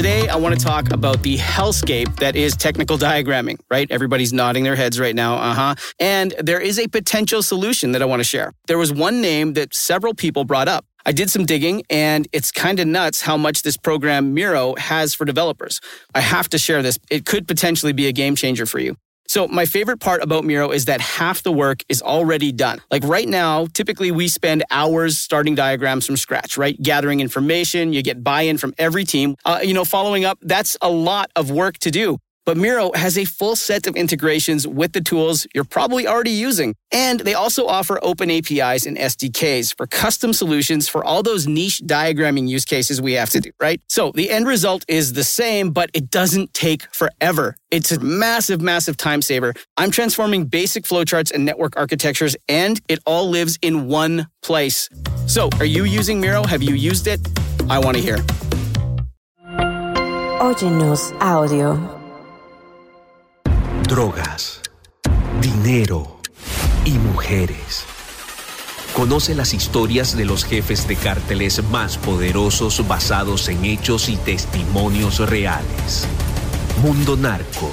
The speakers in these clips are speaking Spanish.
Today, I want to talk about the hellscape that is technical diagramming, right? Everybody's nodding their heads right now. Uh huh. And there is a potential solution that I want to share. There was one name that several people brought up. I did some digging, and it's kind of nuts how much this program Miro has for developers. I have to share this. It could potentially be a game changer for you. So my favorite part about Miro is that half the work is already done. Like right now, typically we spend hours starting diagrams from scratch, right? Gathering information, you get buy-in from every team. Uh, you know, following up, that's a lot of work to do. But Miro has a full set of integrations with the tools you're probably already using. And they also offer open APIs and SDKs for custom solutions for all those niche diagramming use cases we have to do, right? So the end result is the same, but it doesn't take forever. It's a massive, massive time saver. I'm transforming basic flowcharts and network architectures, and it all lives in one place. So are you using Miro? Have you used it? I want to hear. Audio. Drogas, dinero y mujeres. Conoce las historias de los jefes de cárteles más poderosos basados en hechos y testimonios reales. Mundo Narco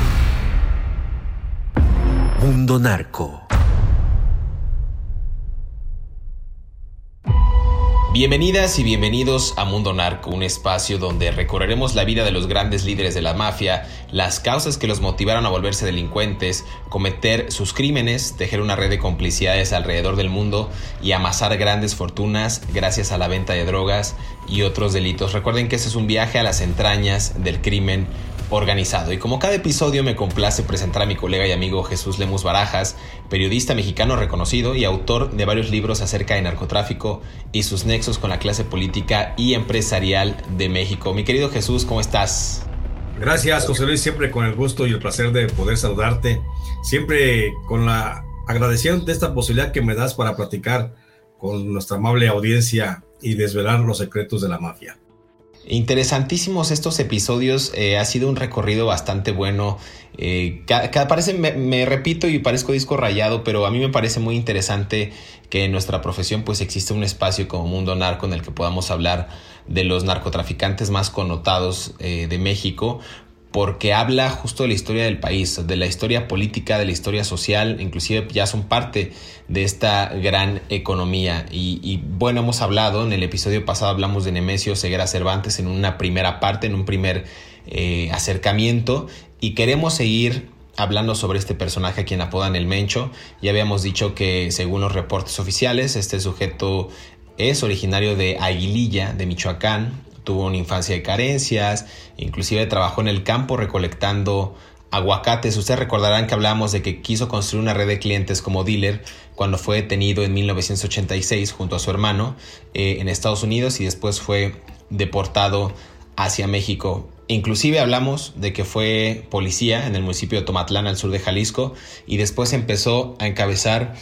Mundo Narco. Bienvenidas y bienvenidos a Mundo Narco, un espacio donde recorreremos la vida de los grandes líderes de la mafia, las causas que los motivaron a volverse delincuentes, cometer sus crímenes, tejer una red de complicidades alrededor del mundo y amasar grandes fortunas gracias a la venta de drogas y otros delitos. Recuerden que este es un viaje a las entrañas del crimen organizado. Y como cada episodio me complace presentar a mi colega y amigo Jesús Lemus Barajas, periodista mexicano reconocido y autor de varios libros acerca de narcotráfico y sus nexos con la clase política y empresarial de México. Mi querido Jesús, ¿cómo estás? Gracias, José Luis, siempre con el gusto y el placer de poder saludarte, siempre con la agradeciendo de esta posibilidad que me das para platicar con nuestra amable audiencia y desvelar los secretos de la mafia. Interesantísimos estos episodios, eh, ha sido un recorrido bastante bueno. Eh, me, repito y parezco disco rayado, pero a mí me parece muy interesante que en nuestra profesión pues existe un espacio como Mundo Narco en el que podamos hablar de los narcotraficantes más connotados eh, de México, porque habla justo de la historia del país, de la historia política, de la historia social, inclusive ya son parte de esta gran economía. Y, bueno, hemos hablado, en el episodio pasado hablamos de Nemesio Ceguera Cervantes en una primera parte, en un primer eh, acercamiento, y queremos seguir hablando sobre este personaje a quien apodan el Mencho. Ya habíamos dicho que según los reportes oficiales, este sujeto es originario de Aguililla, de Michoacán, tuvo una infancia de carencias, inclusive trabajó en el campo recolectando aguacates. Ustedes recordarán que hablábamos de que quiso construir una red de clientes como dealer cuando fue detenido en 1986 junto a su hermano eh, en Estados Unidos y después fue deportado hacia México. Inclusive hablamos de que fue policía en el municipio de Tomatlán al sur de Jalisco y después empezó a encabezar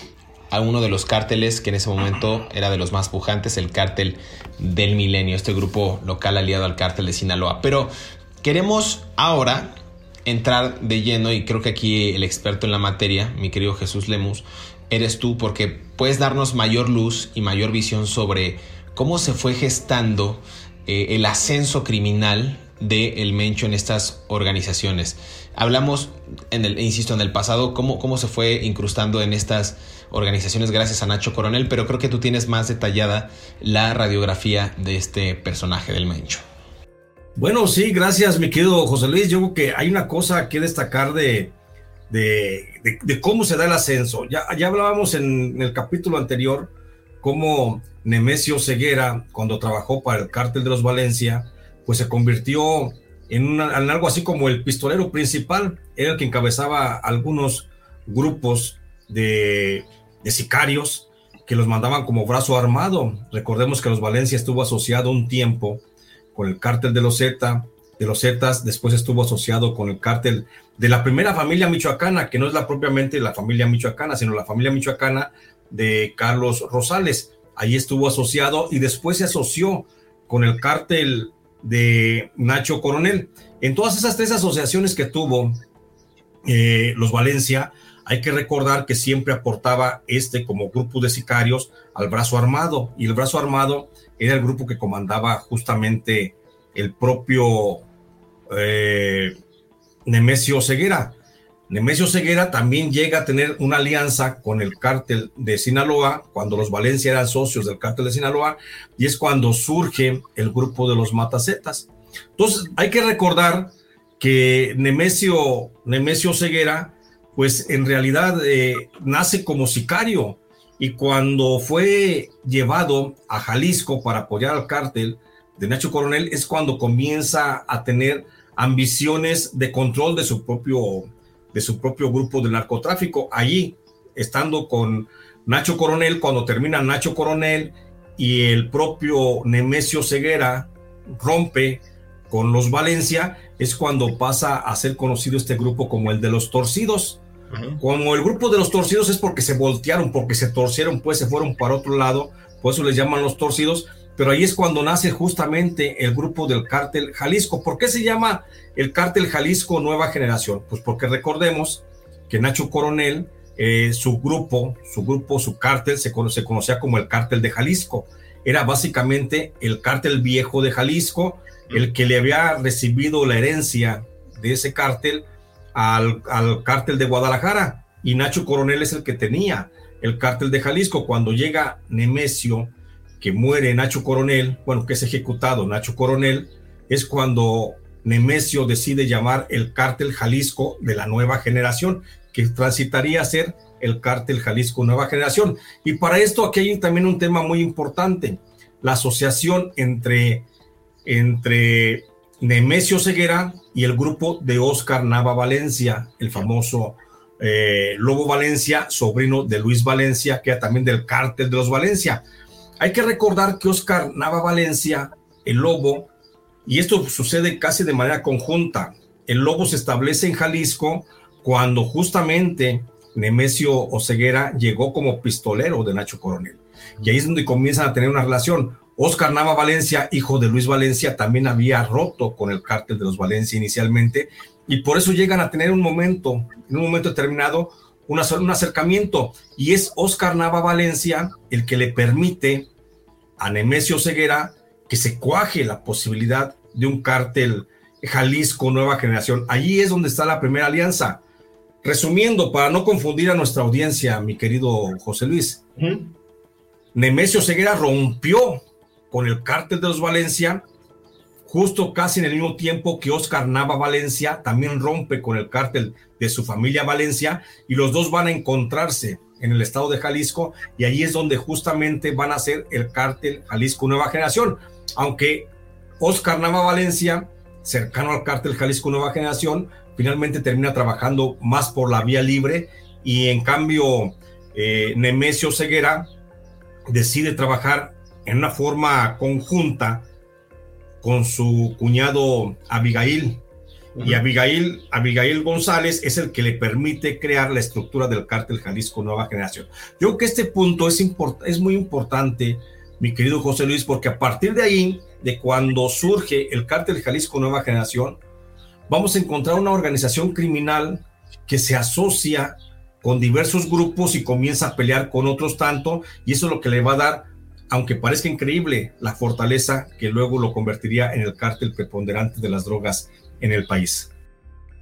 a uno de los cárteles que en ese momento era de los más pujantes, el cártel del milenio, este grupo local aliado al cártel de Sinaloa. Pero Queremos ahora entrar de lleno y creo que aquí el experto en la materia, mi querido Jesús Lemus, eres tú porque puedes darnos mayor luz y mayor visión sobre cómo se fue gestando eh, el ascenso criminal de el Mencho en estas organizaciones. Hablamos, en el, insisto, en el pasado, cómo, cómo se fue incrustando en estas organizaciones gracias a Nacho Coronel, pero creo que tú tienes más detallada la radiografía de este personaje del Mencho. Bueno, sí, gracias, mi querido José Luis. Yo creo que hay una cosa que destacar de, de, cómo se da el ascenso. Ya, ya hablábamos en, el capítulo anterior cómo Nemesio Ceguera, cuando trabajó para el cártel de los Valencia, pues se convirtió en, algo así como el pistolero principal, era el que encabezaba algunos grupos de, de sicarios que los mandaban como brazo armado. Recordemos que los Valencia estuvo asociado un tiempo con el cártel de los Z, de los Zetas, después estuvo asociado con el cártel de la primera familia michoacana, que no es la propiamente la familia michoacana, sino la familia michoacana de Carlos Rosales. Ahí estuvo asociado y después se asoció con el cártel de Nacho Coronel. En todas esas tres asociaciones que tuvo eh, los Valencia, hay que recordar que siempre aportaba este como grupo de sicarios al brazo armado y el brazo armado era el grupo que comandaba justamente el propio eh, Nemesio Ceguera. Nemesio Ceguera también llega a tener una alianza con el cártel de Sinaloa, cuando los Valencia eran socios del cártel de Sinaloa, y es cuando surge el grupo de los Matacetas. Entonces, hay que recordar que Nemesio, Nemesio Ceguera, pues en realidad eh, nace como sicario, y cuando fue llevado a Jalisco para apoyar al cártel de Nacho Coronel, es cuando comienza a tener ambiciones de control de su propio, de su propio grupo de narcotráfico. Allí, estando con Nacho Coronel, cuando termina Nacho Coronel y el propio Nemesio Ceguera rompe con los Valencia, es cuando pasa a ser conocido este grupo como el de los torcidos. Como el grupo de los torcidos es porque se voltearon, porque se torcieron, pues se fueron para otro lado, por eso les llaman los torcidos, pero ahí es cuando nace justamente el grupo del cártel Jalisco. ¿Por qué se llama el cártel Jalisco Nueva Generación? Pues porque recordemos que Nacho Coronel, eh, su grupo, su grupo, su cártel se, se conocía como el cártel de Jalisco. Era básicamente el cártel viejo de Jalisco, el que le había recibido la herencia de ese cártel al, al cártel de Guadalajara. Y Nacho Coronel es el que tenía el cártel de Jalisco. Cuando llega Nemesio, que muere Nacho Coronel, bueno, que es ejecutado Nacho Coronel, es cuando Nemesio decide llamar el cártel Jalisco de la nueva generación, que transitaría a ser el cártel Jalisco Nueva Generación. Y para esto aquí hay también un tema muy importante, la asociación entre, entre Nemesio Ceguera y el grupo de Oscar Nava Valencia, el famoso eh, Lobo Valencia, sobrino de Luis Valencia, que era también del cártel de los Valencia. Hay que recordar que Oscar Nava Valencia, el lobo, y esto sucede casi de manera conjunta, el lobo se establece en Jalisco cuando justamente Nemesio Oceguera llegó como pistolero de Nacho Coronel. Y ahí es donde comienzan a tener una relación. Oscar Nava Valencia, hijo de Luis Valencia, también había roto con el cártel de los Valencia inicialmente y por eso llegan a tener un momento, en un momento determinado, un acercamiento y es Oscar Nava Valencia el que le permite a Nemesio Ceguera que se cuaje la posibilidad de un cártel Jalisco Nueva Generación. Allí es donde está la primera alianza. Resumiendo, para no confundir a nuestra audiencia, mi querido José Luis, Nemesio Ceguera rompió con el cártel de los Valencia justo casi en el mismo tiempo que Oscar Nava Valencia también rompe con el cártel de su familia Valencia y los dos van a encontrarse en el estado de Jalisco y ahí es donde justamente van a ser el cártel Jalisco Nueva Generación, aunque Oscar Nava Valencia, cercano al cártel Jalisco Nueva Generación, finalmente termina trabajando más por la vía libre y en cambio eh, Nemesio Ceguera decide trabajar en una forma conjunta con su cuñado Abigail. Y Abigail, Abigail González es el que le permite crear la estructura del cártel Jalisco Nueva Generación. Yo creo que este punto es, es muy importante, mi querido José Luis, porque a partir de ahí, de cuando surge el cártel Jalisco Nueva Generación, vamos a encontrar una organización criminal que se asocia con diversos grupos y comienza a pelear con otros tanto, y eso es lo que le va a dar, aunque parezca increíble, la fortaleza que luego lo convertiría en el cártel preponderante de las drogas en el país.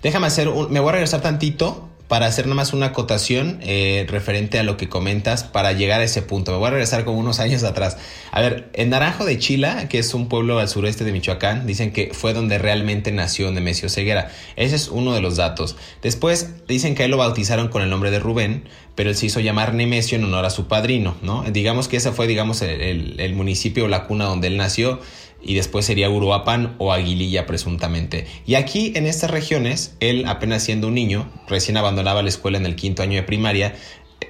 Déjame hacer un, me voy a regresar tantito para hacer nada más una acotación eh, referente a lo que comentas para llegar a ese punto. Me voy a regresar como unos años atrás. A ver, en Naranjo de Chila, que es un pueblo al sureste de Michoacán, dicen que fue donde realmente nació Nemesio Ceguera. Ese es uno de los datos. Después dicen que él lo bautizaron con el nombre de Rubén, pero él se hizo llamar Nemesio en honor a su padrino, ¿no? Digamos que ese fue, digamos, el, el municipio o la cuna donde él nació y después sería Uruapan o Aguililla presuntamente. Y aquí en estas regiones, él apenas siendo un niño, recién abandonaba la escuela en el quinto año de primaria.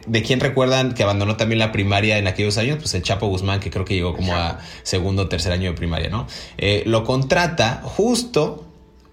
¿De quién recuerdan que abandonó también la primaria en aquellos años? Pues el Chapo Guzmán, que creo que llegó como a segundo o tercer año de primaria, ¿no? Eh, lo contrata justo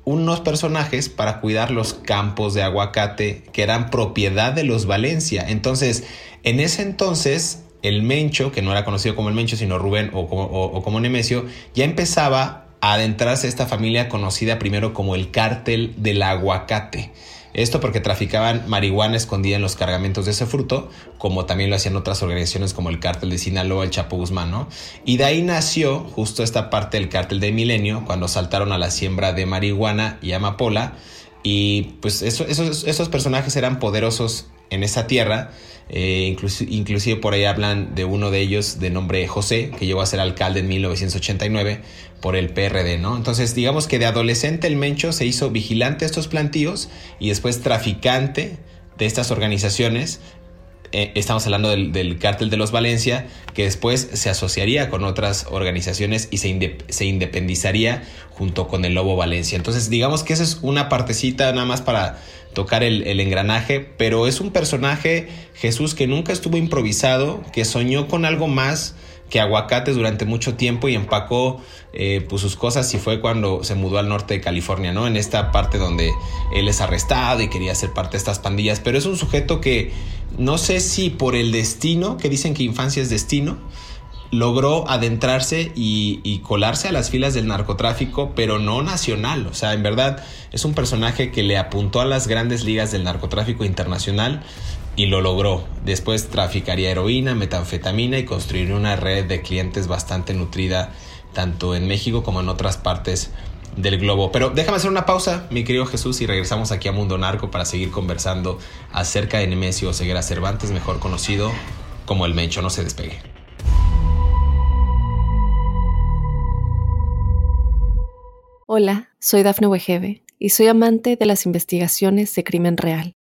unos personajes para cuidar los campos de aguacate que eran propiedad de los Valencia. Entonces, en ese entonces, el Mencho, que no era conocido como el Mencho, sino Rubén o como, Nemesio, ya empezaba a adentrarse a esta familia conocida primero como el cártel del aguacate. Esto porque traficaban marihuana escondida en los cargamentos de ese fruto, como también lo hacían otras organizaciones como el cártel de Sinaloa, el Chapo Guzmán, ¿no? Y de ahí nació justo esta parte del cártel de Milenio, cuando saltaron a la siembra de marihuana y amapola. Y pues esos, esos personajes eran poderosos en esa tierra eh, inclusive por ahí hablan de uno de ellos de nombre José, que llegó a ser alcalde en 1989 por el PRD, ¿no? Entonces, digamos que de adolescente el Mencho se hizo vigilante de estos plantíos y después traficante de estas organizaciones. Eh, estamos hablando del, cártel de los Valencia, que después se asociaría con otras organizaciones y se, se independizaría junto con el Lobo Valencia. Entonces, digamos que esa es una partecita nada más para tocar el, engranaje, pero es un personaje, Jesús, que nunca estuvo improvisado, que soñó con algo más que aguacates durante mucho tiempo y empacó eh, pues sus cosas y fue cuando se mudó al norte de California, ¿no? En esta parte donde él es arrestado y quería ser parte de estas pandillas, pero es un sujeto que no sé si por el destino, que dicen que infancia es destino, logró adentrarse y, colarse a las filas del narcotráfico, pero no nacional. O sea, en verdad es un personaje que le apuntó a las grandes ligas del narcotráfico internacional y lo logró. Después traficaría heroína, metanfetamina y construiría una red de clientes bastante nutrida tanto en México como en otras partes del globo. Pero déjame hacer una pausa, mi querido Jesús, y regresamos aquí a Mundo Narco para seguir conversando acerca de Nemesio Ceguera Cervantes, mejor conocido como el Mencho. No se despegue. Hola, soy Dafne Wegebe y soy amante de las investigaciones de crimen real.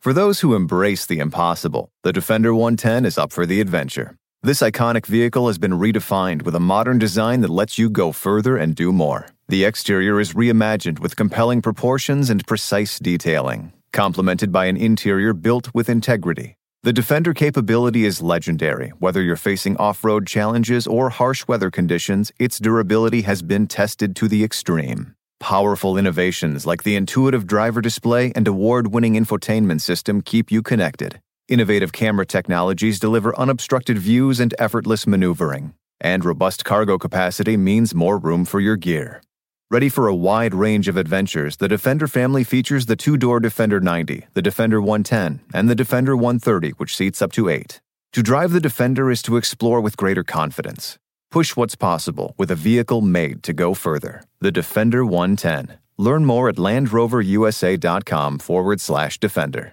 For those who embrace the impossible, the Defender 110 is up for the adventure. This iconic vehicle has been redefined with a modern design that lets you go further and do more. The exterior is reimagined with compelling proportions and precise detailing, complemented by an interior built with integrity. The Defender capability is legendary. Whether you're facing off road challenges or harsh weather conditions, its durability has been tested to the extreme. Powerful innovations like the intuitive driver display and award winning infotainment system keep you connected. Innovative camera technologies deliver unobstructed views and effortless maneuvering. And robust cargo capacity means more room for your gear. Ready for a wide range of adventures, the Defender family features the two door Defender 90, the Defender 110, and the Defender 130, which seats up to eight. To drive the Defender is to explore with greater confidence. Push what's possible with a vehicle made to go further. The Defender 110. Learn more at LandRoverUSA.com forward slash Defender.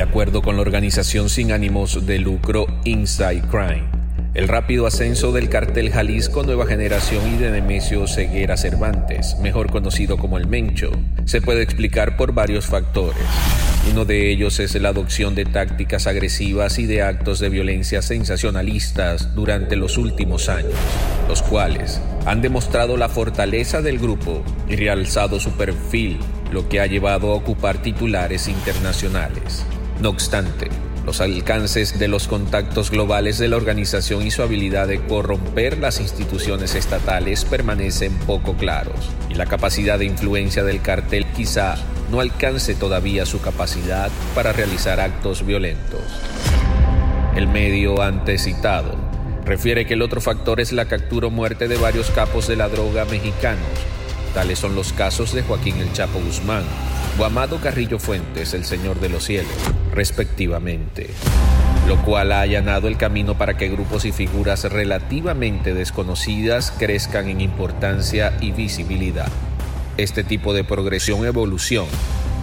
De acuerdo con la organización sin ánimos de lucro Inside Crime, el rápido ascenso del cartel Jalisco Nueva Generación y de Nemesio Ceguera Cervantes, mejor conocido como el Mencho, se puede explicar por varios factores. Uno de ellos es la adopción de tácticas agresivas y de actos de violencia sensacionalistas durante los últimos años, los cuales han demostrado la fortaleza del grupo y realzado su perfil, lo que ha llevado a ocupar titulares internacionales. No obstante, los alcances de los contactos globales de la organización y su habilidad de corromper las instituciones estatales permanecen poco claros, y la capacidad de influencia del cartel quizá no alcance todavía su capacidad para realizar actos violentos. El medio antes citado refiere que el otro factor es la captura o muerte de varios capos de la droga mexicanos. Tales son los casos de Joaquín El Chapo Guzmán, Amado Carrillo Fuentes, el Señor de los Cielos, respectivamente, lo cual ha allanado el camino para que grupos y figuras relativamente desconocidas crezcan en importancia y visibilidad. Este tipo de progresión evolución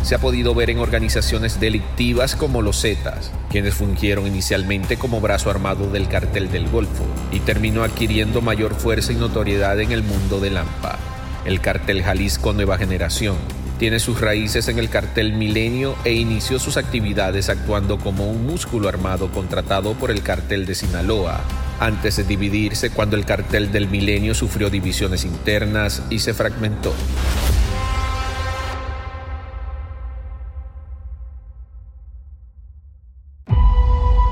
se ha podido ver en organizaciones delictivas como los Zetas, quienes fungieron inicialmente como brazo armado del cartel del Golfo y terminó adquiriendo mayor fuerza y notoriedad en el mundo del AMPA, el cartel Jalisco Nueva Generación, tiene sus raíces en el cartel Milenio e inició sus actividades actuando como un músculo armado contratado por el cartel de Sinaloa, antes de dividirse cuando el cartel del Milenio sufrió divisiones internas y se fragmentó.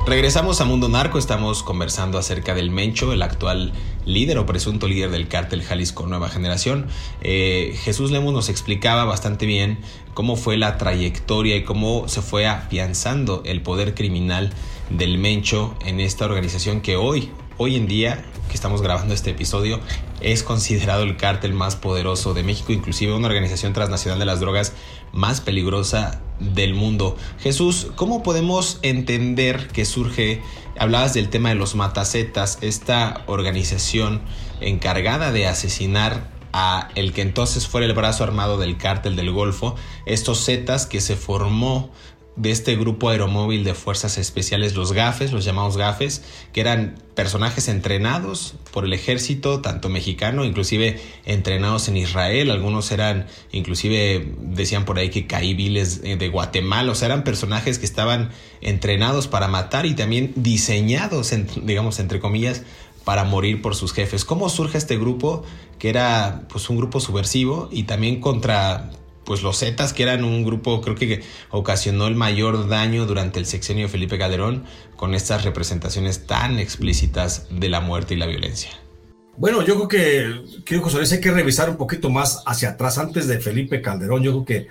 Regresamos a Mundo Narco, estamos conversando acerca del Mencho, el actual líder o presunto líder del cártel Jalisco Nueva Generación. Eh, Jesús Lemos nos explicaba bastante bien cómo fue la trayectoria y cómo se fue afianzando el poder criminal del Mencho en esta organización que hoy, hoy en día, que estamos grabando este episodio, es considerado el cártel más poderoso de México, inclusive una organización transnacional de las drogas más peligrosa del mundo. Jesús, ¿cómo podemos entender que surge, hablabas del tema de los matacetas, esta organización encargada de asesinar a el que entonces fuera el brazo armado del cártel del Golfo, estos zetas que se formó de este grupo aeromóvil de fuerzas especiales, los GAFES, los llamados GAFES, que eran personajes entrenados por el ejército, tanto mexicano, inclusive entrenados en Israel, algunos eran, inclusive decían por ahí que caíbiles eh, de Guatemala, o sea, eran personajes que estaban entrenados para matar y también diseñados, digamos, entre comillas, para morir por sus jefes. ¿Cómo surge este grupo que era pues un grupo subversivo y también contra pues los Zetas, que eran un grupo, creo que ocasionó el mayor daño durante el sexenio de Felipe Calderón con estas representaciones tan explícitas de la muerte y la violencia. Bueno, yo creo que, creo José Luis, hay que revisar un poquito más hacia atrás, antes de Felipe Calderón. Yo creo que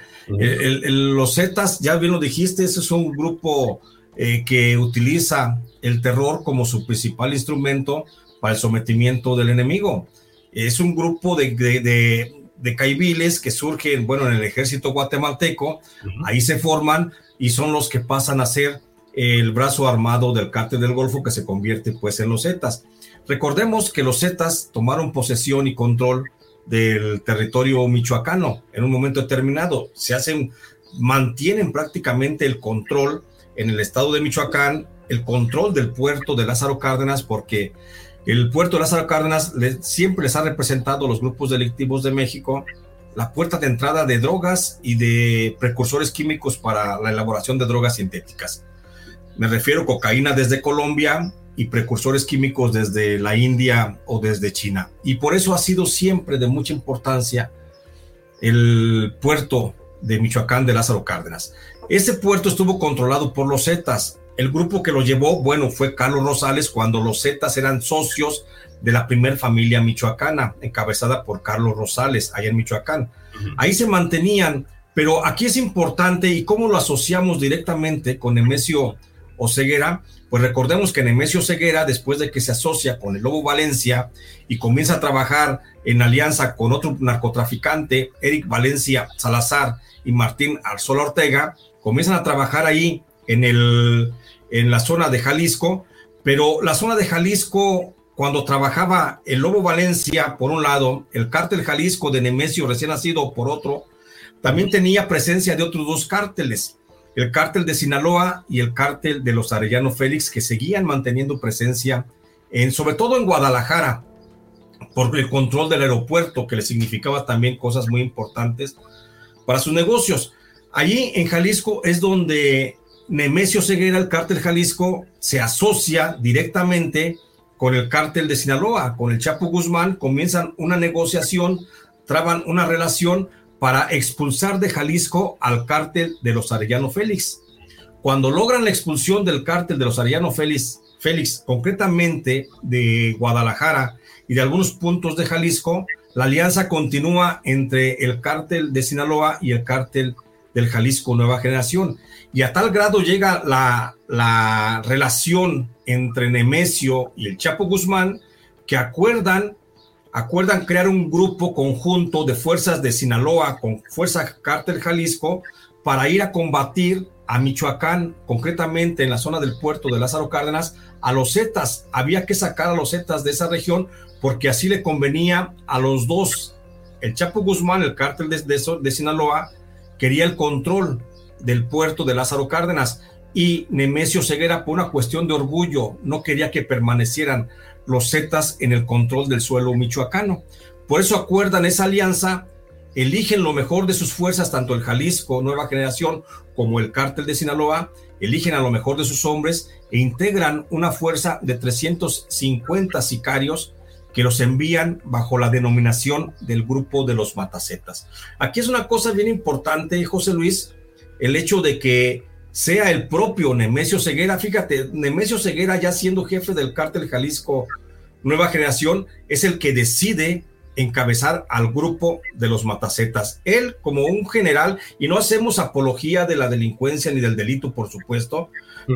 los Zetas, ya bien lo dijiste, ese es un grupo eh, que utiliza el terror como su principal instrumento para el sometimiento del enemigo. Es un grupo de, de de caibiles que surgen, bueno, en el ejército guatemalteco, ahí se forman y son los que pasan a ser el brazo armado del cártel del Golfo que se convierte pues en los Zetas. Recordemos que los Zetas tomaron posesión y control del territorio michoacano en un momento determinado. Se hacen, mantienen prácticamente el control en el estado de Michoacán, el control del puerto de Lázaro Cárdenas, porque el puerto de Lázaro Cárdenas siempre les ha representado a los grupos delictivos de México la puerta de entrada de drogas y de precursores químicos para la elaboración de drogas sintéticas. Me refiero a cocaína desde Colombia y precursores químicos desde la India o desde China. Y por eso ha sido siempre de mucha importancia el puerto de Michoacán de Lázaro Cárdenas. Ese puerto estuvo controlado por los Zetas, el grupo que lo llevó, bueno, fue Carlos Rosales cuando los Zetas eran socios de la primer familia michoacana, encabezada por Carlos Rosales, allá en Michoacán. Ahí se mantenían, pero aquí es importante y cómo lo asociamos directamente con Nemesio Oseguera, pues recordemos que Nemesio Ceguera, después de que se asocia con el Lobo Valencia y comienza a trabajar en alianza con otro narcotraficante, Eric Valencia Salazar y Martín Arzola Ortega, comienzan a trabajar ahí en, el, en la zona de Jalisco, pero la zona de Jalisco, cuando trabajaba el Lobo Valencia, por un lado, el cártel Jalisco de Nemesio recién nacido, por otro, también tenía presencia de otros dos cárteles, el cártel de Sinaloa y el cártel de los Arellano Félix, que seguían manteniendo presencia, en, sobre todo en Guadalajara, por el control del aeropuerto, que le significaba también cosas muy importantes para sus negocios. Allí en Jalisco es donde Nemesio Ceguera, el cártel Jalisco, se asocia directamente con el cártel de Sinaloa, con el Chapo Guzmán, comienzan una negociación, traban una relación para expulsar de Jalisco al cártel de los Arellano Félix. Cuando logran la expulsión del cártel de los Arellano Félix, Félix, concretamente de Guadalajara y de algunos puntos de Jalisco, la alianza continúa entre el cártel de Sinaloa y el cártel del Jalisco Nueva Generación. Y a tal grado llega la, la relación entre Nemesio y el Chapo Guzmán que acuerdan acuerdan crear un grupo conjunto de fuerzas de Sinaloa con Fuerza Cártel Jalisco para ir a combatir a Michoacán, concretamente en la zona del puerto de Lázaro Cárdenas, a los Zetas. Había que sacar a los Zetas de esa región porque así le convenía a los dos. El Chapo Guzmán, el cártel de, de Sinaloa, quería el control del puerto de Lázaro Cárdenas y Nemesio Ceguera, por una cuestión de orgullo, no quería que permanecieran los Zetas en el control del suelo michoacano. Por eso acuerdan esa alianza, eligen lo mejor de sus fuerzas, tanto el Jalisco Nueva Generación como el cártel de Sinaloa, eligen a lo mejor de sus hombres e integran una fuerza de 350 sicarios que los envían bajo la denominación del grupo de los Matacetas. Aquí es una cosa bien importante, José Luis, el hecho de que sea el propio Nemesio Ceguera. Fíjate, Nemesio Ceguera, ya siendo jefe del cártel Jalisco Nueva Generación, es el que decide encabezar al grupo de los matacetas. Él, como un general, y no hacemos apología de la delincuencia ni del delito, por supuesto,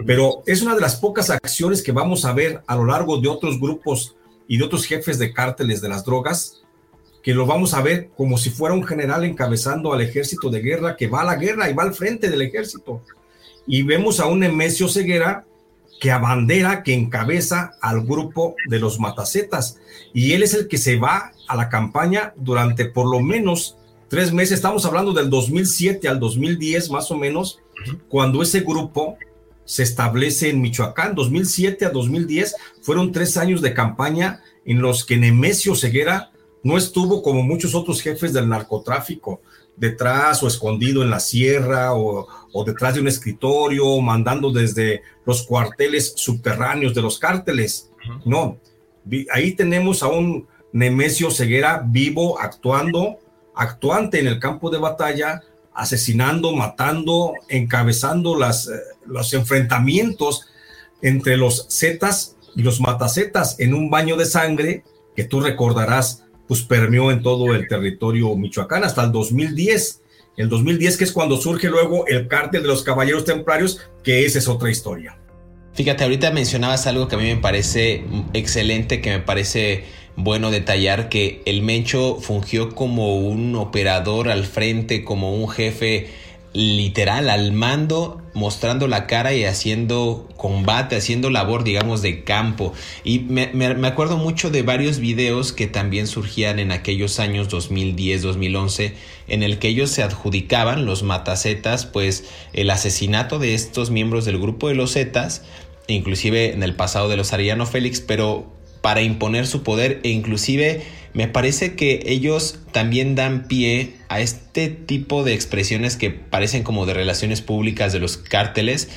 pero es una de las pocas acciones que vamos a ver a lo largo de otros grupos y de otros jefes de cárteles de las drogas, que lo vamos a ver como si fuera un general encabezando al ejército de guerra que va a la guerra y va al frente del ejército y vemos a un Nemesio Ceguera que abandera, que encabeza al grupo de los matacetas. Y él es el que se va a la campaña durante por lo menos tres meses. Estamos hablando del 2007 al 2010 más o menos, cuando ese grupo se establece en Michoacán. 2007 a 2010 fueron tres años de campaña en los que Nemesio Ceguera no estuvo como muchos otros jefes del narcotráfico detrás o escondido en la sierra o, detrás de un escritorio, mandando desde los cuarteles subterráneos de los cárteles. No, ahí tenemos a un Nemesio Ceguera vivo, actuando, actuante en el campo de batalla, asesinando, matando, encabezando las, eh, los enfrentamientos entre los zetas y los matacetas en un baño de sangre que tú recordarás pues permeó en todo el territorio michoacán hasta el 2010. El 2010 que es cuando surge luego el cártel de los caballeros templarios, que esa es otra historia. Fíjate, ahorita mencionabas algo que a mí me parece excelente, que me parece bueno detallar, que el Mencho fungió como un operador al frente, como un jefe literal al mando, mostrando la cara y haciendo combate, haciendo labor, digamos, de campo. Y me, acuerdo mucho de varios videos que también surgían en aquellos años 2010, 2011, en el que ellos se adjudicaban, los matacetas, pues el asesinato de estos miembros del grupo de los Zetas, inclusive en el pasado de los Ariano Félix, pero para imponer su poder e inclusive me parece que ellos también dan pie a este tipo de expresiones que parecen como de relaciones públicas de los cárteles.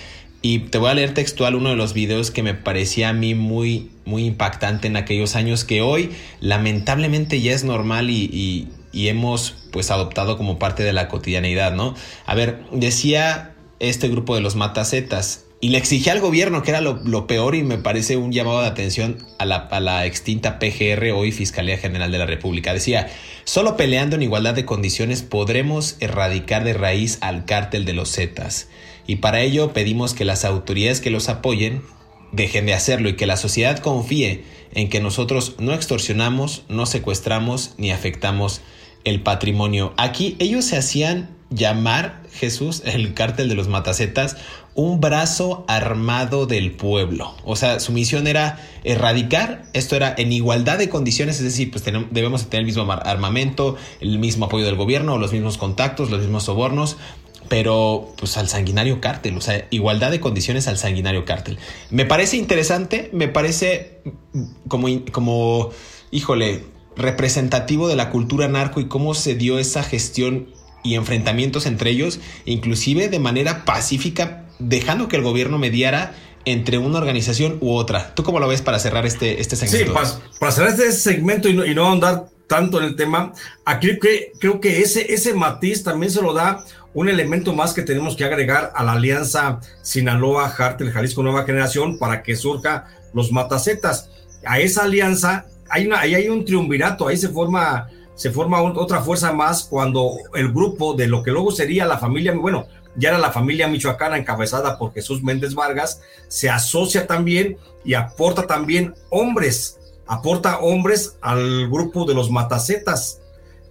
Y te voy a leer textual uno de los videos que me parecía a mí muy, muy impactante en aquellos años que hoy lamentablemente ya es normal y, y hemos pues adoptado como parte de la cotidianidad, ¿no? A ver, decía este grupo de los matacetas, y le exigía al gobierno, que era lo, peor y me parece un llamado de atención a la, a la, extinta PGR, hoy Fiscalía General de la República. Decía, solo peleando en igualdad de condiciones podremos erradicar de raíz al cártel de los Zetas. Y para ello pedimos que las autoridades que los apoyen dejen de hacerlo y que la sociedad confíe en que nosotros no extorsionamos, no secuestramos ni afectamos el patrimonio. Aquí ellos se hacían llamar Jesús, el cártel de los matacetas, un brazo armado del pueblo. O sea, su misión era erradicar, esto era en igualdad de condiciones, es decir, pues debemos tener el mismo armamento, el mismo apoyo del gobierno, los mismos contactos, los mismos sobornos, pero pues al sanguinario cártel, o sea, igualdad de condiciones al sanguinario cártel. Me parece interesante, me parece como, como híjole, representativo de la cultura narco y cómo se dio esa gestión y enfrentamientos entre ellos, inclusive de manera pacífica, dejando que el gobierno mediara entre una organización u otra. ¿Tú cómo lo ves para cerrar este, este segmento? Sí, para, cerrar este segmento y no, y no ahondar tanto en el tema, aquí que, creo que ese, ese matiz también se lo da un elemento más que tenemos que agregar a la alianza Sinaloa, Hartel, Jalisco Nueva Generación para que surja los matacetas. A esa alianza, hay una, ahí hay un triunvirato, ahí se forma se forma otra fuerza más cuando el grupo de lo que luego sería la familia, bueno, ya era la familia michoacana encabezada por Jesús Méndez Vargas, se asocia también y aporta también hombres, aporta hombres al grupo de los matacetas.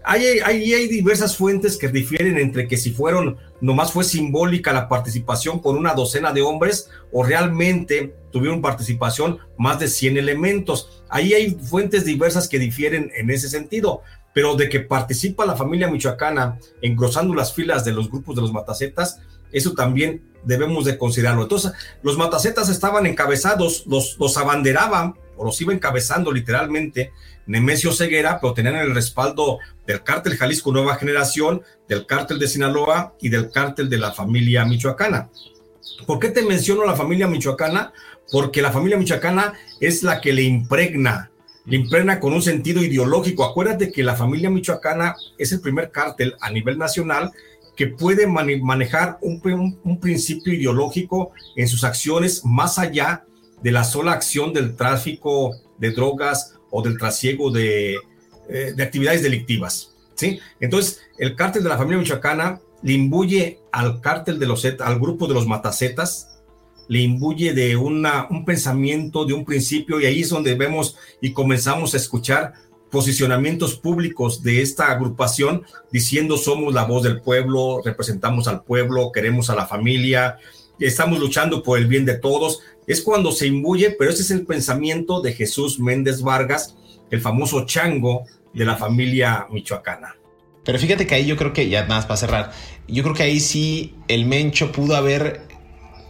Hay, hay, hay diversas fuentes que difieren entre que si fueron, nomás fue simbólica la participación con una docena de hombres o realmente tuvieron participación más de 100 elementos. Ahí hay fuentes diversas que difieren en ese sentido pero de que participa la familia michoacana engrosando las filas de los grupos de los matacetas, eso también debemos de considerarlo. Entonces, los matacetas estaban encabezados, los, los abanderaban o los iba encabezando literalmente Nemesio Ceguera, pero tenían el respaldo del cártel Jalisco Nueva Generación, del cártel de Sinaloa y del cártel de la familia michoacana. ¿Por qué te menciono la familia michoacana? Porque la familia michoacana es la que le impregna le impregna con un sentido ideológico. Acuérdate que la familia michoacana es el primer cártel a nivel nacional que puede manejar un, principio ideológico en sus acciones más allá de la sola acción del tráfico de drogas o del trasiego de, eh, de actividades delictivas. ¿sí? Entonces, el cártel de la familia michoacana le imbuye al cártel de los al grupo de los matacetas, le imbuye de una, un pensamiento, de un principio, y ahí es donde vemos y comenzamos a escuchar posicionamientos públicos de esta agrupación diciendo somos la voz del pueblo, representamos al pueblo, queremos a la familia, estamos luchando por el bien de todos. Es cuando se imbuye, pero ese es el pensamiento de Jesús Méndez Vargas, el famoso chango de la familia michoacana. Pero fíjate que ahí yo creo que, ya más para cerrar, yo creo que ahí sí el Mencho pudo haber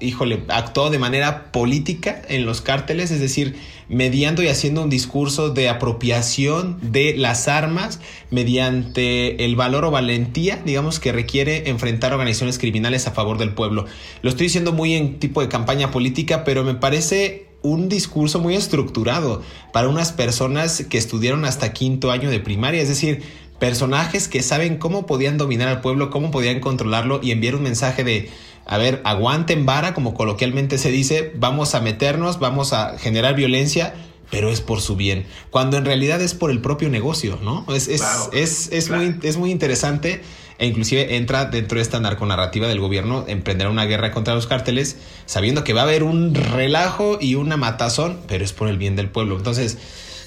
híjole, actuó de manera política en los cárteles, es decir, mediando y haciendo un discurso de apropiación de las armas mediante el valor o valentía, digamos, que requiere enfrentar organizaciones criminales a favor del pueblo. Lo estoy diciendo muy en tipo de campaña política, pero me parece un discurso muy estructurado para unas personas que estudiaron hasta quinto año de primaria, es decir, personajes que saben cómo podían dominar al pueblo, cómo podían controlarlo y enviar un mensaje de a ver, aguanten vara, como coloquialmente se dice, vamos a meternos, vamos a generar violencia, pero es por su bien, cuando en realidad es por el propio negocio, ¿no? Es, es, es, es muy, es muy interesante e inclusive entra dentro de esta narconarrativa del gobierno emprender una guerra contra los cárteles, sabiendo que va a haber un relajo y una matazón, pero es por el bien del pueblo. Entonces...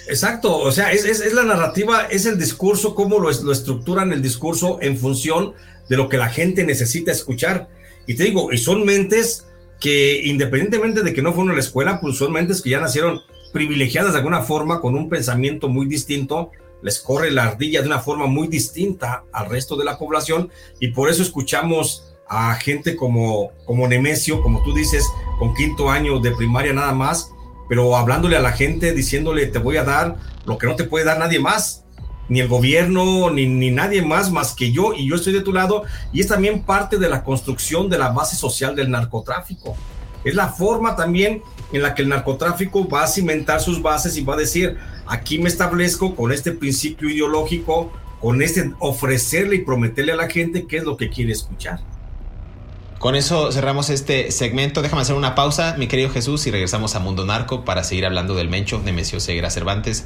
Exacto, o sea, es, es la narrativa, es el discurso, cómo lo, lo estructuran el discurso en función de lo que la gente necesita escuchar. Y te digo, y son mentes que independientemente de que no fueron a la escuela, pues son mentes que ya nacieron privilegiadas de alguna forma, con un pensamiento muy distinto, les corre la ardilla de una forma muy distinta al resto de la población y por eso escuchamos a gente como, como Nemesio, como tú dices, con quinto año de primaria nada más, pero hablándole a la gente, diciéndole te voy a dar lo que no te puede dar nadie más, ni el gobierno, ni, ni, nadie más más que yo, y yo estoy de tu lado, y es también parte de la construcción de la base social del narcotráfico. Es la forma también en la que el narcotráfico va a cimentar sus bases y va a decir, aquí me establezco con este principio ideológico, con este ofrecerle y prometerle a la gente qué es lo que quiere escuchar. Con eso cerramos este segmento. Déjame hacer una pausa, mi querido Jesús, y regresamos a Mundo Narco para seguir hablando del Mencho Nemesio Segura Cervantes,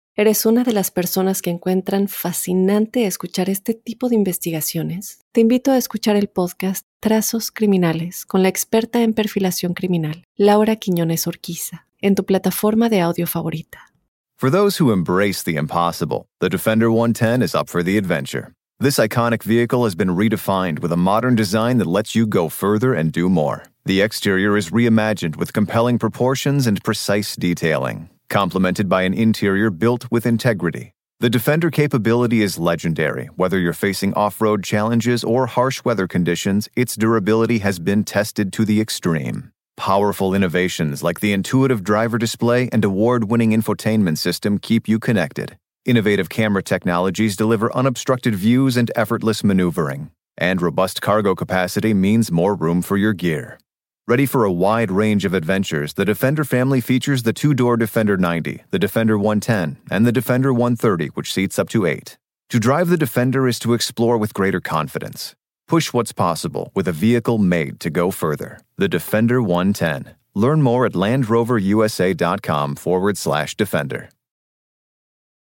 eres una de las personas que encuentran fascinante escuchar este tipo de investigaciones, te invito a escuchar el podcast Trazos Criminales con la experta en perfilación criminal, Laura Quiñones Orquiza, en tu plataforma de audio favorita. For those who embrace the impossible, the Defender 110 is up for the adventure. This iconic vehicle has been redefined with a modern design that lets you go further and do more. The exterior is reimagined with compelling proportions and precise detailing complemented by an interior built with integrity. The Defender capability is legendary. Whether you're facing off road challenges or harsh weather conditions, its durability has been tested to the extreme. Powerful innovations like the intuitive driver display and award winning infotainment system keep you connected. Innovative camera technologies deliver unobstructed views and effortless maneuvering. And robust cargo capacity means more room for your gear. Ready for a wide range of adventures, the Defender family features the two door Defender 90, the Defender 110, and the Defender 130, which seats up to eight. To drive the Defender is to explore with greater confidence. Push what's possible with a vehicle made to go further. The Defender 110. Learn more at LandRoverUSA.com forward slash Defender.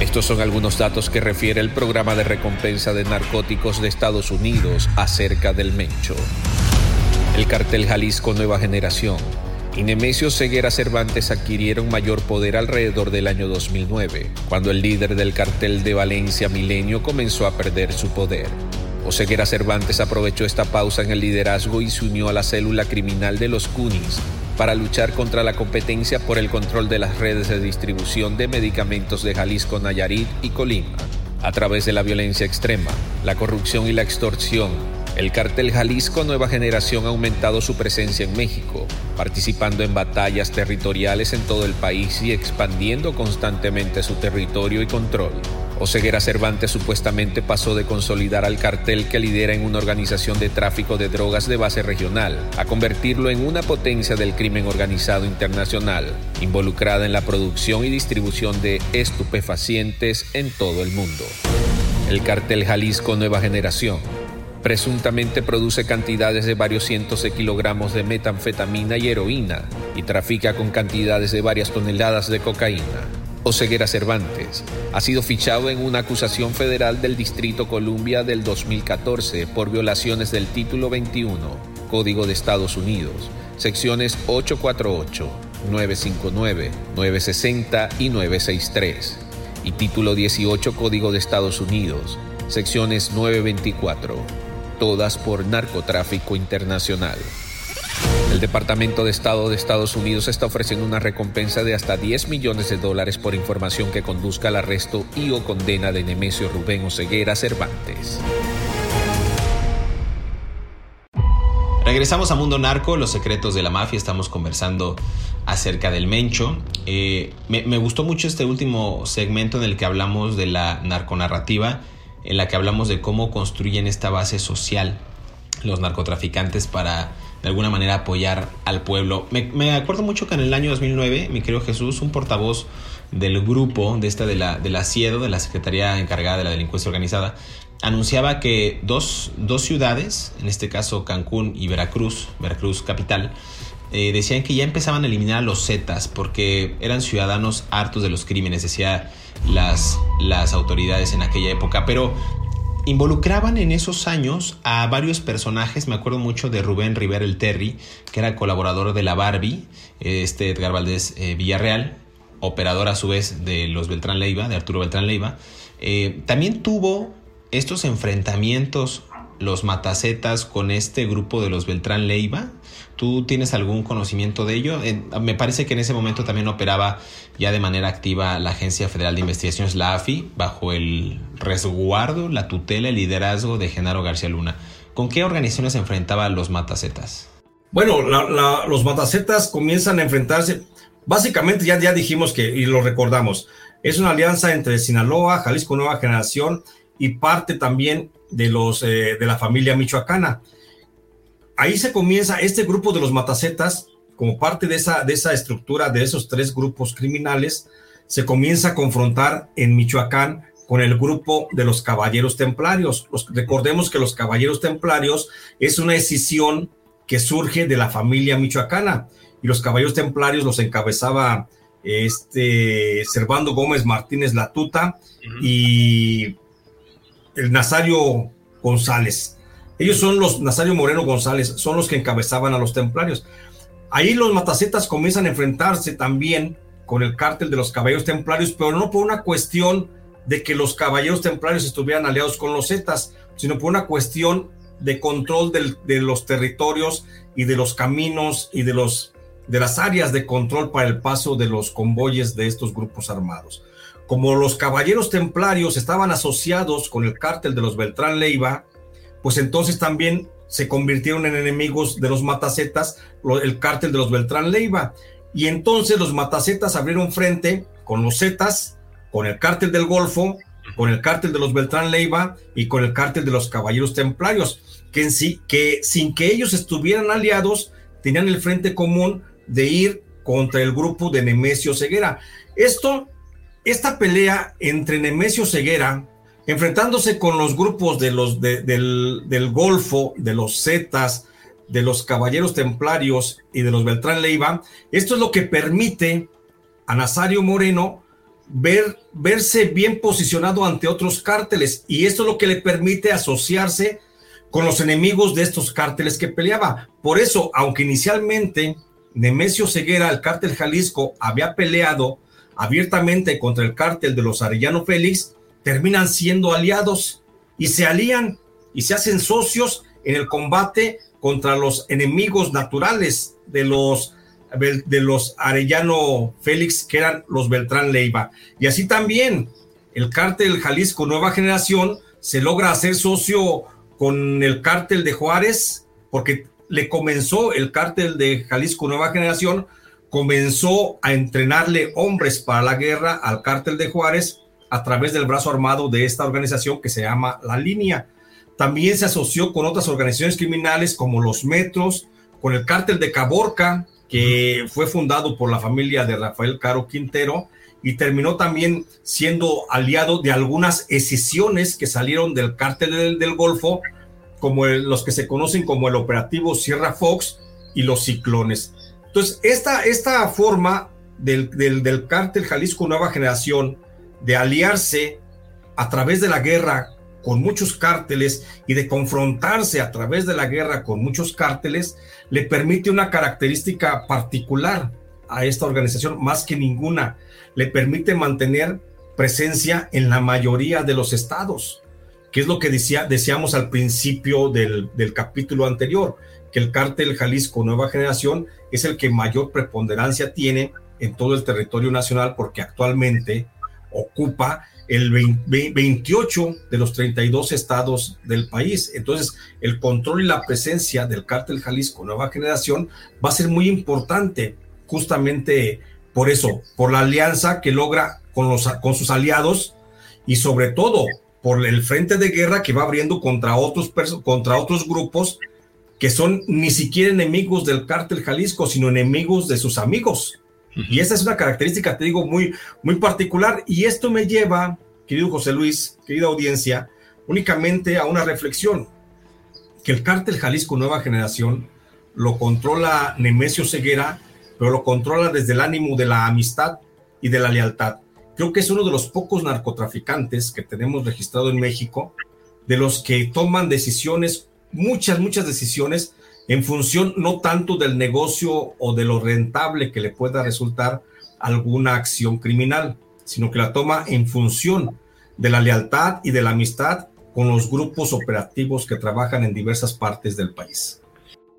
Estos son algunos datos que refiere el programa de recompensa de narcóticos de Estados Unidos acerca del Mencho. El cartel Jalisco Nueva Generación y Nemesio Ceguera Cervantes adquirieron mayor poder alrededor del año 2009, cuando el líder del cartel de Valencia Milenio comenzó a perder su poder. Oseguera Cervantes aprovechó esta pausa en el liderazgo y se unió a la célula criminal de los Cunis para luchar contra la competencia por el control de las redes de distribución de medicamentos de Jalisco, Nayarit y Colima. A través de la violencia extrema, la corrupción y la extorsión, el cartel Jalisco Nueva Generación ha aumentado su presencia en México, participando en batallas territoriales en todo el país y expandiendo constantemente su territorio y control. Oseguera Cervantes supuestamente pasó de consolidar al cartel que lidera en una organización de tráfico de drogas de base regional a convertirlo en una potencia del crimen organizado internacional, involucrada en la producción y distribución de estupefacientes en todo el mundo. El cartel Jalisco Nueva Generación presuntamente produce cantidades de varios cientos de kilogramos de metanfetamina y heroína y trafica con cantidades de varias toneladas de cocaína. Oseguera Cervantes ha sido fichado en una acusación federal del Distrito Columbia del 2014 por violaciones del título 21, Código de Estados Unidos, secciones 848, 959, 960 y 963, y título 18, Código de Estados Unidos, secciones 924, todas por narcotráfico internacional. El Departamento de Estado de Estados Unidos está ofreciendo una recompensa de hasta 10 millones de dólares por información que conduzca al arresto y o condena de Nemesio Rubén Oseguera Cervantes. Regresamos a Mundo Narco, los secretos de la mafia. Estamos conversando acerca del Mencho. Eh, me, me gustó mucho este último segmento en el que hablamos de la narconarrativa, en la que hablamos de cómo construyen esta base social los narcotraficantes para de alguna manera apoyar al pueblo. Me, acuerdo mucho que en el año 2009, mi querido Jesús, un portavoz del grupo de esta de la, de la CIEDO, de la Secretaría Encargada de la Delincuencia Organizada, anunciaba que dos, dos ciudades, en este caso Cancún y Veracruz, Veracruz capital, eh, decían que ya empezaban a eliminar a los Zetas porque eran ciudadanos hartos de los crímenes, decía las, las autoridades en aquella época. Pero involucraban en esos años a varios personajes. Me acuerdo mucho de Rubén Rivera el Terry, que era colaborador de la Barbie, este Edgar Valdés eh, Villarreal, operador a su vez de los Beltrán Leiva, de Arturo Beltrán Leiva. Eh, también tuvo estos enfrentamientos los matacetas con este grupo de los Beltrán Leiva. ¿Tú tienes algún conocimiento de ello? me parece que en ese momento también operaba ya de manera activa la Agencia Federal de Investigaciones, la AFI, bajo el resguardo, la tutela, el liderazgo de Genaro García Luna. ¿Con qué organizaciones se enfrentaban los matacetas? Bueno, los matacetas comienzan a enfrentarse, básicamente ya, ya dijimos que, y lo recordamos, es una alianza entre Sinaloa, Jalisco Nueva Generación y parte también de, los, eh, de la familia michoacana. Ahí se comienza este grupo de los matacetas, como parte de esa, de esa estructura de esos tres grupos criminales, se comienza a confrontar en Michoacán con el grupo de los caballeros templarios. recordemos que los caballeros templarios es una decisión que surge de la familia michoacana y los caballeros templarios los encabezaba este Servando Gómez Martínez Latuta y el Nazario González. Ellos son los, Nazario Moreno González, son los que encabezaban a los templarios. Ahí los matacetas comienzan a enfrentarse también con el cártel de los caballeros templarios, pero no por una cuestión de que los caballeros templarios estuvieran aliados con los zetas, sino por una cuestión de control de los territorios y de los caminos y de, los, de las áreas de control para el paso de los convoyes de estos grupos armados como los caballeros templarios estaban asociados con el cártel de los Beltrán Leiva, pues entonces también se convirtieron en enemigos de los matacetas, el cártel de los Beltrán Leiva. Y entonces los matacetas abrieron frente con los zetas, con el cártel del Golfo, con el cártel de los Beltrán Leiva y con el cártel de los caballeros templarios, que, que sin que ellos estuvieran aliados, tenían el frente común de ir contra el grupo de Nemesio Ceguera. Esto esta pelea entre Nemesio Ceguera, enfrentándose con los grupos de los del, Golfo, de los Zetas, de los Caballeros Templarios y de los Beltrán Leiva, esto es lo que permite a Nazario Moreno ver, verse bien posicionado ante otros cárteles y esto es lo que le permite asociarse con los enemigos de estos cárteles que peleaba. Por eso, aunque inicialmente Nemesio Ceguera, el cártel Jalisco, había peleado abiertamente contra el cártel de los Arellano Félix, terminan siendo aliados y se alían y se hacen socios en el combate contra los enemigos naturales de los de los Arellano Félix, que eran los Beltrán Leiva. Y así también el cártel Jalisco Nueva Generación se logra hacer socio con el cártel de Juárez, porque le comenzó el cártel de Jalisco Nueva Generación comenzó a entrenarle hombres para la guerra al cártel de Juárez a través del brazo armado de esta organización que se llama La Línea. También se asoció con otras organizaciones criminales como los Metros, con el cártel de Caborca, que fue fundado por la familia de Rafael Caro Quintero, y terminó también siendo aliado de algunas escisiones que salieron del cártel del, Golfo, como los que se conocen como el operativo Sierra Fox y los Ciclones. Entonces, esta, esta forma del, del, cártel Jalisco Nueva Generación de aliarse a través de la guerra con muchos cárteles y de confrontarse a través de la guerra con muchos cárteles, le permite una característica particular a esta organización, más que ninguna, le permite mantener presencia en la mayoría de los estados, que es lo que decía, decíamos al principio del, del capítulo anterior que el cártel Jalisco Nueva Generación es el que mayor preponderancia tiene en todo el territorio nacional porque actualmente ocupa el 28 de los 32 estados del país. Entonces, el control y la presencia del cártel Jalisco Nueva Generación va a ser muy importante justamente por eso, por la alianza que logra con, los, con sus aliados y sobre todo por el frente de guerra que va abriendo contra otros, contra otros grupos que son ni siquiera enemigos del cártel Jalisco, sino enemigos de sus amigos. Y esa es una característica, te digo, muy, muy particular. Y esto me lleva, querido José Luis, querida audiencia, únicamente a una reflexión, que el cártel Jalisco Nueva Generación lo controla Nemesio Ceguera, pero lo controla desde el ánimo de la amistad y de la lealtad. Creo que es uno de los pocos narcotraficantes que tenemos registrado en México de los que toman decisiones, muchas, muchas decisiones en función no tanto del negocio o de lo rentable que le pueda resultar alguna acción criminal, sino que la toma en función de la lealtad y de la amistad con los grupos operativos que trabajan en diversas partes del país.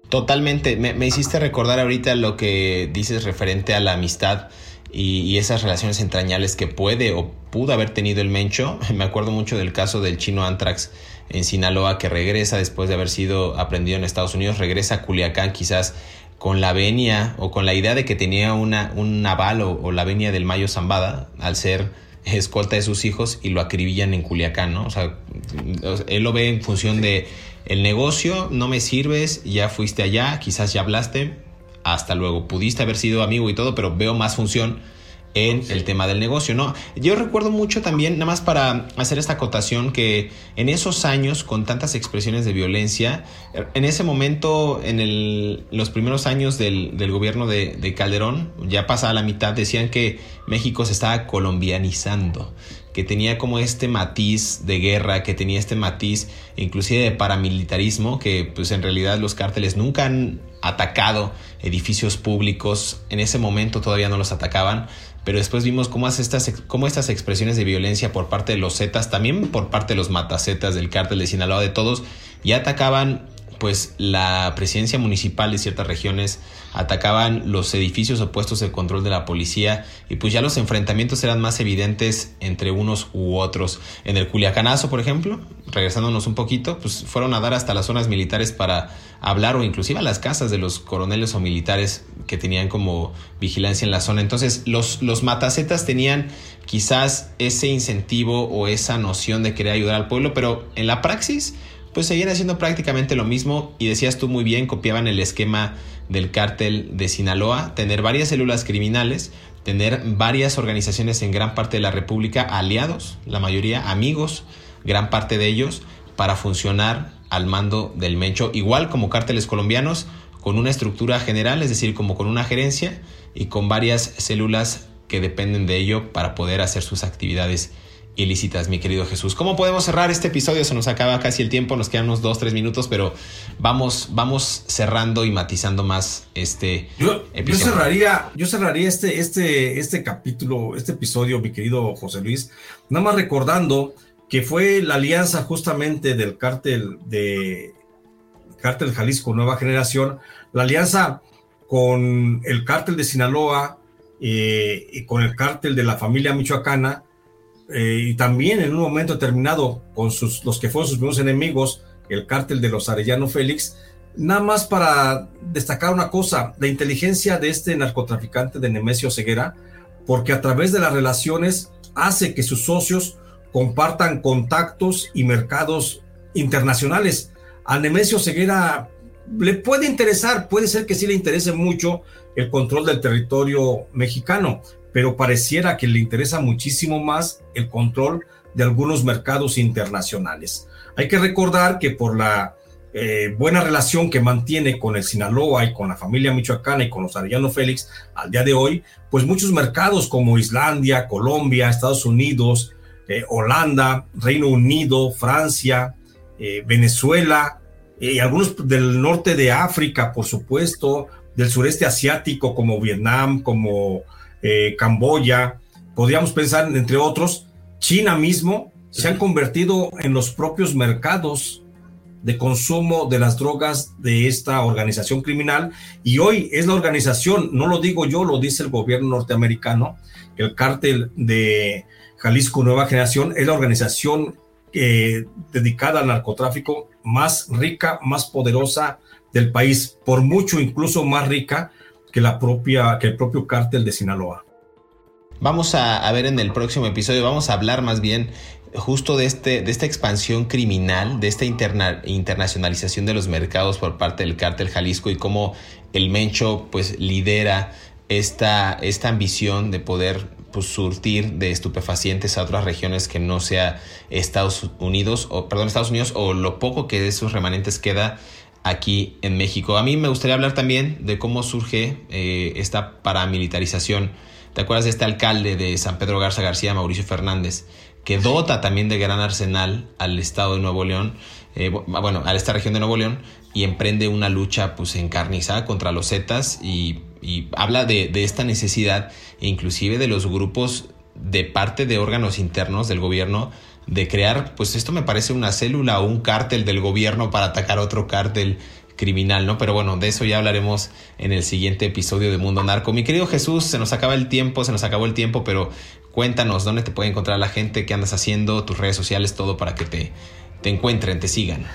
Totalmente, me, hiciste recordar ahorita lo que dices referente a la amistad y, esas relaciones entrañables que puede o pudo haber tenido el Mencho. Me acuerdo mucho del caso del chino Antrax en Sinaloa que regresa después de haber sido aprendido en Estados Unidos, regresa a Culiacán quizás con la venia o con la idea de que tenía una, un naval o, la venia del Mayo Zambada al ser escolta de sus hijos y lo acribillan en Culiacán, ¿no? O sea, él lo ve en función de el negocio, no me sirves, ya fuiste allá, quizás ya hablaste, hasta luego, pudiste haber sido amigo y todo, pero veo más función en el tema del negocio, ¿no? Yo recuerdo mucho también, nada más para hacer esta acotación, que en esos años, con tantas expresiones de violencia, en ese momento, en los primeros años del, gobierno de, de, Calderón, ya pasada la mitad, decían que México se estaba colombianizando, que tenía como este matiz de guerra, que tenía este matiz inclusive de paramilitarismo, que pues en realidad los cárteles nunca han atacado edificios públicos, en ese momento todavía no los atacaban, pero después vimos cómo, estas, cómo estas expresiones de violencia por parte de los Zetas, también por parte de los Matacetas del cártel de Sinaloa, de todos, ya atacaban pues la presidencia municipal de ciertas regiones, atacaban los edificios opuestos del control de la policía y pues ya los enfrentamientos eran más evidentes entre unos u otros. En el Culiacanazo, por ejemplo, regresándonos un poquito, pues fueron a dar hasta las zonas militares para hablar o inclusive a las casas de los coroneles o militares que tenían como vigilancia en la zona. Entonces los, los matacetas tenían quizás ese incentivo o esa noción de querer ayudar al pueblo, pero en la praxis pues seguían haciendo prácticamente lo mismo y decías tú muy bien, copiaban el esquema del cártel de Sinaloa, tener varias células criminales, tener varias organizaciones en gran parte de la República, aliados, la mayoría amigos, gran parte de ellos, para funcionar al mando del Mencho, igual como cárteles colombianos, con una estructura general, es decir, como con una gerencia y con varias células que dependen de ello para poder hacer sus actividades ilícitas, mi querido Jesús. ¿Cómo podemos cerrar este episodio? Se nos acaba casi el tiempo, nos quedan unos dos, tres minutos, pero vamos, vamos cerrando y matizando más este yo, episodio. Yo cerraría, yo cerraría este, este, este capítulo, este episodio, mi querido José Luis, nada más recordando que fue la alianza justamente del cártel de cártel Jalisco Nueva Generación, la alianza con el cártel de Sinaloa eh, y con el cártel de la familia michoacana, eh, y también en un momento determinado con sus, los que fueron sus primeros enemigos, el cártel de los Arellano Félix, nada más para destacar una cosa, la inteligencia de este narcotraficante de Nemesio Ceguera, porque a través de las relaciones hace que sus socios compartan contactos y mercados internacionales. A Nemesio Ceguera le puede interesar, puede ser que sí le interese mucho el control del territorio mexicano, pero pareciera que le interesa muchísimo más el control de algunos mercados internacionales. Hay que recordar que por la eh, buena relación que mantiene con el Sinaloa y con la familia michoacana y con los Arellano Félix al día de hoy, pues muchos mercados como Islandia, Colombia, Estados Unidos, eh, Holanda, Reino Unido, Francia, eh, Venezuela y algunos del norte de África, por supuesto, del sureste asiático como Vietnam, como eh, Camboya, podríamos pensar, entre otros, China mismo, se han convertido en los propios mercados de consumo de las drogas de esta organización criminal. Y hoy es la organización, no lo digo yo, lo dice el gobierno norteamericano, el cártel de Jalisco Nueva Generación es la organización eh, dedicada al narcotráfico más rica, más poderosa del país, por mucho incluso más rica que, la propia, que el propio cártel de Sinaloa. Vamos a, ver en el próximo episodio, vamos a hablar más bien justo de, este, de esta expansión criminal, de esta internacionalización de los mercados por parte del cártel Jalisco y cómo el Mencho pues lidera esta, esta ambición de poder pues, surtir de estupefacientes a otras regiones que no sea Estados Unidos o perdón Estados Unidos o lo poco que de esos remanentes queda aquí en México. A mí me gustaría hablar también de cómo surge eh, esta paramilitarización. ¿Te acuerdas de este alcalde de San Pedro Garza García, Mauricio Fernández, que dota también de gran arsenal al estado de Nuevo León, eh, bueno, a esta región de Nuevo León, y emprende una lucha pues encarnizada contra los Zetas y, habla de, de, esta necesidad inclusive de los grupos de parte de órganos internos del gobierno de crear, pues esto me parece una célula o un cártel del gobierno para atacar otro cártel criminal, ¿no? Pero bueno, de eso ya hablaremos en el siguiente episodio de Mundo Narco. Mi querido Jesús, se nos acaba el tiempo, se nos acabó el tiempo, pero cuéntanos dónde te puede encontrar la gente, qué andas haciendo, tus redes sociales, todo para que te, te encuentren, te sigan.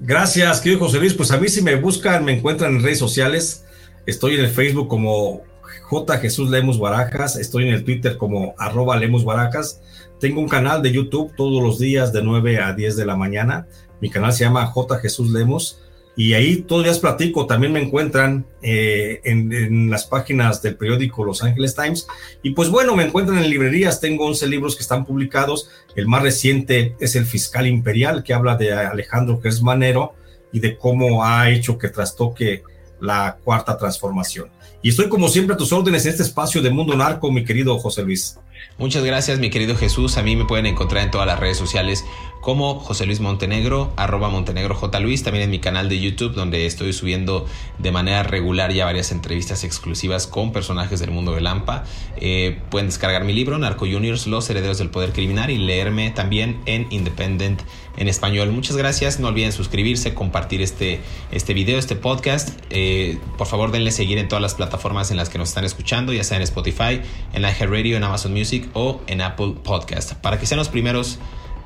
Gracias, querido José Luis. Pues a mí si me buscan, me encuentran en redes sociales. Estoy en el Facebook como J. Jesús Lemos Barajas. Estoy en el Twitter como arroba Lemos Barajas. Tengo un canal de YouTube todos los días de 9 a 10 de la mañana. Mi canal se llama J. Jesús Lemos. Y ahí todos los días platico. También me encuentran eh, en, las páginas del periódico Los Angeles Times. Y pues bueno, me encuentran en librerías. Tengo 11 libros que están publicados. El más reciente es El Fiscal Imperial, que habla de Alejandro Gersmanero y de cómo ha hecho que trastoque la cuarta transformación. Y estoy como siempre a tus órdenes en este espacio de Mundo Narco, mi querido José Luis. Muchas gracias, mi querido Jesús. A mí me pueden encontrar en todas las redes sociales como José Luis Montenegro, arroba Montenegro J. Luis, también en mi canal de YouTube, donde estoy subiendo de manera regular ya varias entrevistas exclusivas con personajes del mundo de Lampa. Eh, pueden descargar mi libro, Narco Juniors, Los Herederos del Poder Criminal, y leerme también en Independent en español. Muchas gracias, no olviden suscribirse, compartir este, este video, este podcast. Eh, por favor, denle seguir en todas las plataformas en las que nos están escuchando, ya sea en Spotify, en iHeartRadio, en Amazon Music o en Apple Podcast, para que sean los primeros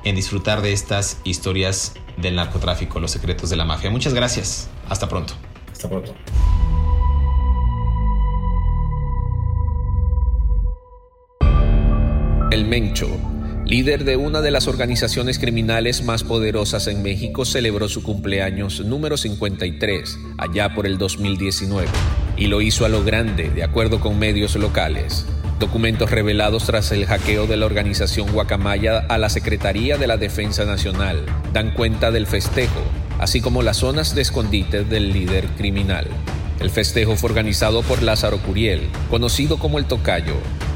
en disfrutar de estas historias del narcotráfico, los secretos de la mafia. Muchas gracias. Hasta pronto. Hasta pronto. El Mencho, líder de una de las organizaciones criminales más poderosas en México, celebró su cumpleaños número 53 allá por el 2019 y lo hizo a lo grande, de acuerdo con medios locales. Documentos revelados tras el hackeo de la organización Guacamaya a la Secretaría de la Defensa Nacional dan cuenta del festejo, así como las zonas de escondite del líder criminal. El festejo fue organizado por Lázaro Curiel, conocido como el Tocayo,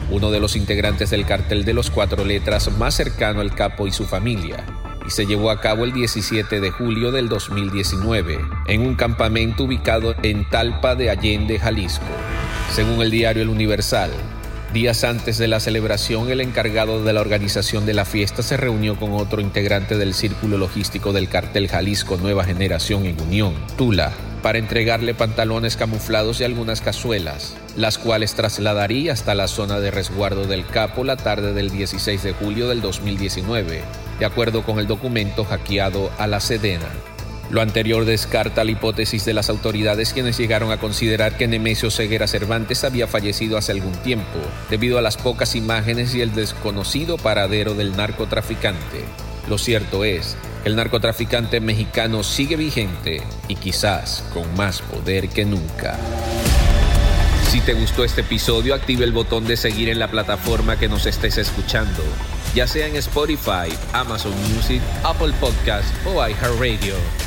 uno de los integrantes del cartel de los cuatro letras más cercano al capo y su familia, y se llevó a cabo el 17 de julio del 2019 en un campamento ubicado en Talpa de Allende, Jalisco. Según el diario El Universal, Días antes de la celebración, el encargado de la organización de la fiesta se reunió con otro integrante del círculo logístico del cartel Jalisco Nueva Generación en Unión, Tula, para entregarle pantalones camuflados y algunas cazuelas, las cuales trasladaría hasta la zona de resguardo del capo la tarde del 16 de julio del 2019, de acuerdo con el documento hackeado a la Sedena. Lo anterior descarta la hipótesis de las autoridades quienes llegaron a considerar que Nemesio Ceguera Cervantes había fallecido hace algún tiempo, debido a las pocas imágenes y el desconocido paradero del narcotraficante. Lo cierto es el narcotraficante mexicano sigue vigente y quizás con más poder que nunca. Si te gustó este episodio, active el botón de seguir en la plataforma que nos estés escuchando, ya sea en Spotify, Amazon Music, Apple Podcast o iHeartRadio.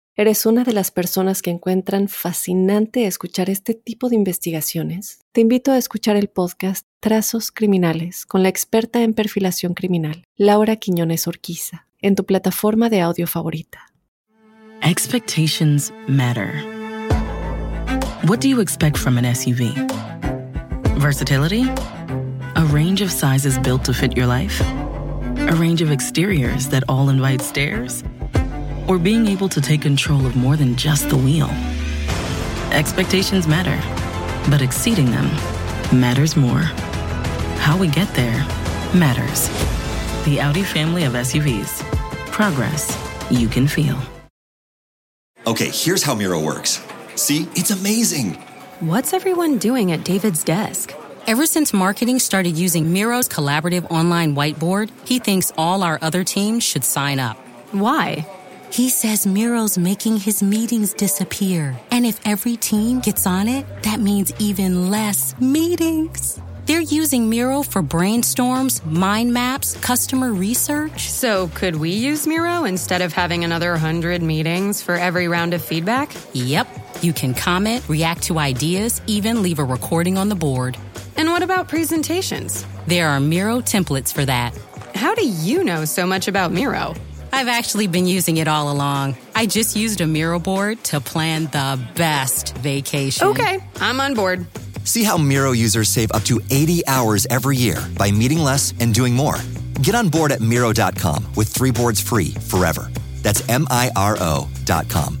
¿Eres una de las personas que encuentran fascinante escuchar este tipo de investigaciones? Te invito a escuchar el podcast Trazos Criminales con la experta en perfilación criminal, Laura Quiñones Orquiza, en tu plataforma de audio favorita. Expectations matter. What do you expect from an SUV? Versatility? A range of sizes built to fit your life? A range of exteriors that all invite stares? Or being able to take control of more than just the wheel. Expectations matter, but exceeding them matters more. How we get there matters. The Audi family of SUVs. Progress you can feel. Okay, here's how Miro works. See, it's amazing. What's everyone doing at David's desk? Ever since marketing started using Miro's collaborative online whiteboard, he thinks all our other teams should sign up. Why? He says Miro's making his meetings disappear. And if every team gets on it, that means even less meetings. They're using Miro for brainstorms, mind maps, customer research. So, could we use Miro instead of having another 100 meetings for every round of feedback? Yep. You can comment, react to ideas, even leave a recording on the board. And what about presentations? There are Miro templates for that. How do you know so much about Miro? I've actually been using it all along. I just used a Miro board to plan the best vacation. Okay, I'm on board. See how Miro users save up to 80 hours every year by meeting less and doing more. Get on board at Miro.com with three boards free forever. That's M I R O.com.